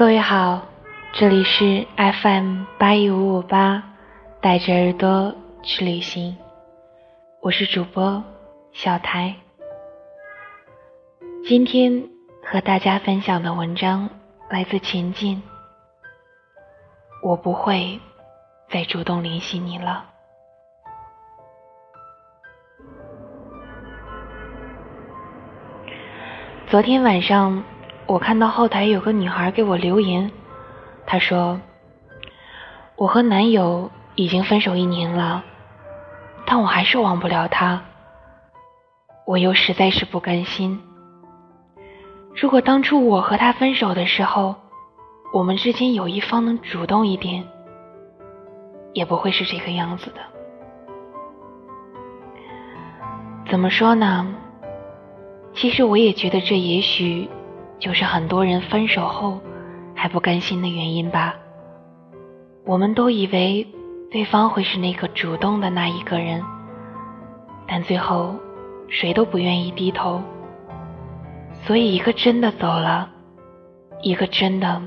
各位好，这里是 FM 八一五五八，带着耳朵去旅行，我是主播小台。今天和大家分享的文章来自前进。我不会再主动联系你了。昨天晚上。我看到后台有个女孩给我留言，她说：“我和男友已经分手一年了，但我还是忘不了他。我又实在是不甘心。如果当初我和他分手的时候，我们之间有一方能主动一点，也不会是这个样子的。怎么说呢？其实我也觉得这也许……”就是很多人分手后还不甘心的原因吧。我们都以为对方会是那个主动的那一个人，但最后谁都不愿意低头。所以一个真的走了，一个真的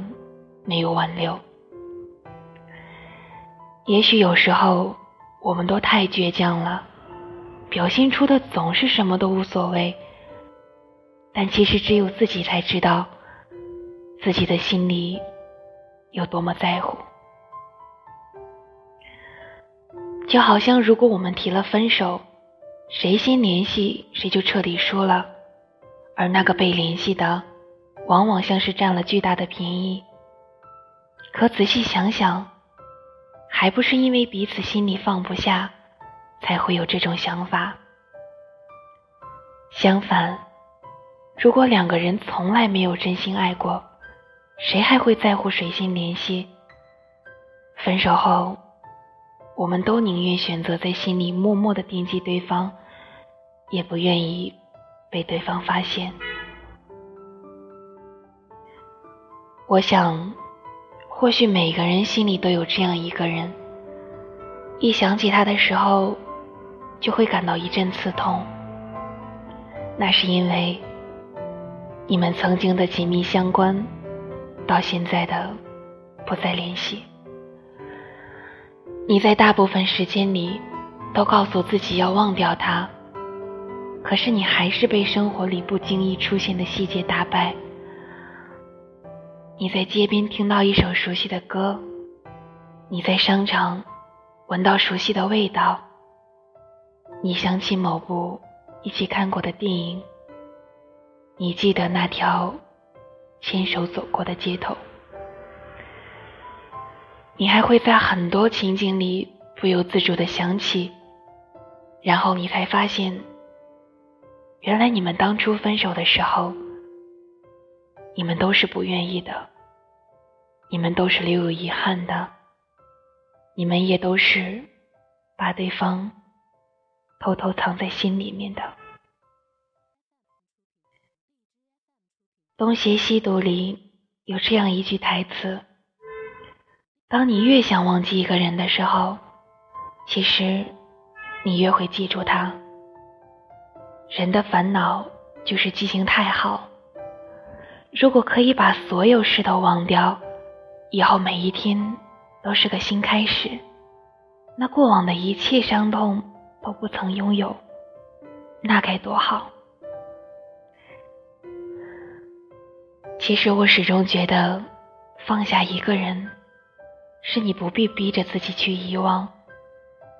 没有挽留。也许有时候我们都太倔强了，表现出的总是什么都无所谓。但其实只有自己才知道，自己的心里有多么在乎。就好像如果我们提了分手，谁先联系谁就彻底输了，而那个被联系的，往往像是占了巨大的便宜。可仔细想想，还不是因为彼此心里放不下，才会有这种想法。相反。如果两个人从来没有真心爱过，谁还会在乎谁先联系？分手后，我们都宁愿选择在心里默默的惦记对方，也不愿意被对方发现。我想，或许每个人心里都有这样一个人，一想起他的时候，就会感到一阵刺痛。那是因为。你们曾经的紧密相关，到现在的不再联系。你在大部分时间里都告诉自己要忘掉他，可是你还是被生活里不经意出现的细节打败。你在街边听到一首熟悉的歌，你在商场闻到熟悉的味道，你想起某部一起看过的电影。你记得那条牵手走过的街头，你还会在很多情景里不由自主的想起，然后你才发现，原来你们当初分手的时候，你们都是不愿意的，你们都是留有遗憾的，你们也都是把对方偷偷藏在心里面的。《东邪西毒》里有这样一句台词：“当你越想忘记一个人的时候，其实你越会记住他。人的烦恼就是记性太好。如果可以把所有事都忘掉，以后每一天都是个新开始，那过往的一切伤痛都不曾拥有，那该多好。”其实我始终觉得，放下一个人，是你不必逼着自己去遗忘，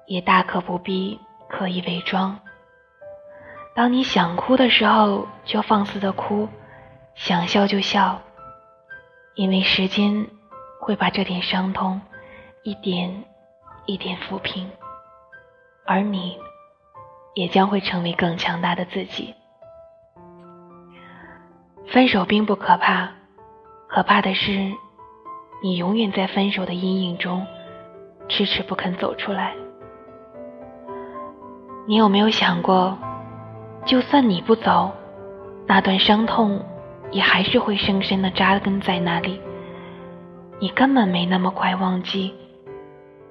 也大可不必刻意伪装。当你想哭的时候，就放肆的哭；想笑就笑，因为时间会把这点伤痛一点一点抚平，而你，也将会成为更强大的自己。分手并不可怕，可怕的是，你永远在分手的阴影中，迟迟不肯走出来。你有没有想过，就算你不走，那段伤痛也还是会深深的扎根在那里。你根本没那么快忘记，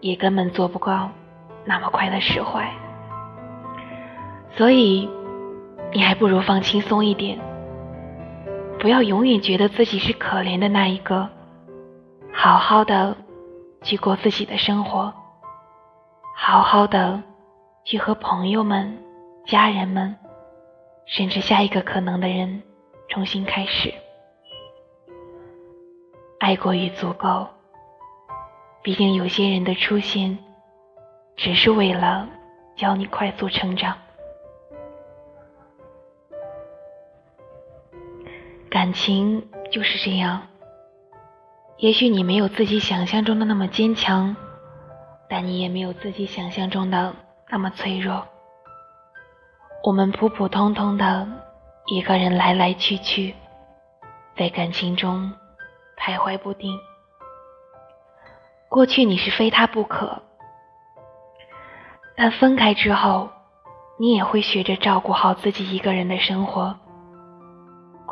也根本做不到那么快的释怀。所以，你还不如放轻松一点。不要永远觉得自己是可怜的那一个，好好的去过自己的生活，好好的去和朋友们、家人们，甚至下一个可能的人重新开始。爱过于足够，毕竟有些人的出现，只是为了教你快速成长。感情就是这样，也许你没有自己想象中的那么坚强，但你也没有自己想象中的那么脆弱。我们普普通通的一个人来来去去，在感情中。徘徊不定。过去你是非他不可，但分开之后，你也会学着照顾好自己一个人的生活。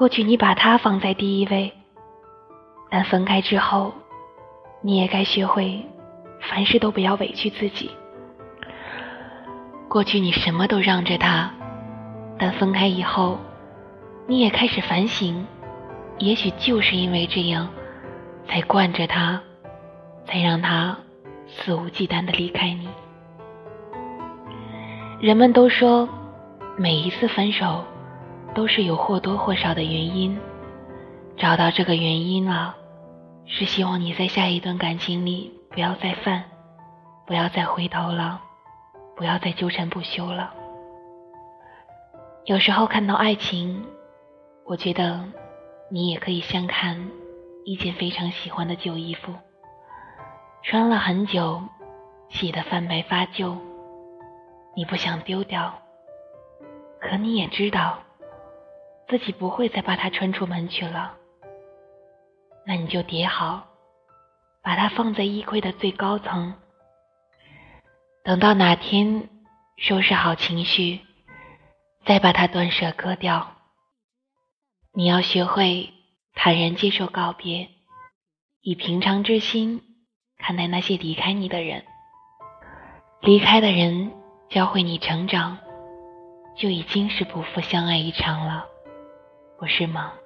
过去你把他放在第一位，但分开之后，你也该学会凡事都不要委屈自己。过去你什么都让着他，但分开以后，你也开始反省，也许就是因为这样。才惯着他，才让他肆无忌惮的离开你。人们都说，每一次分手都是有或多或少的原因。找到这个原因了，是希望你在下一段感情里不要再犯，不要再回头了，不要再纠缠不休了。有时候看到爱情，我觉得你也可以相看。一件非常喜欢的旧衣服，穿了很久，洗得泛白发旧，你不想丢掉，可你也知道，自己不会再把它穿出门去了。那你就叠好，把它放在衣柜的最高层，等到哪天收拾好情绪，再把它断舍割掉。你要学会。坦然接受告别，以平常之心看待那些离开你的人。离开的人教会你成长，就已经是不负相爱一场了，我是吗？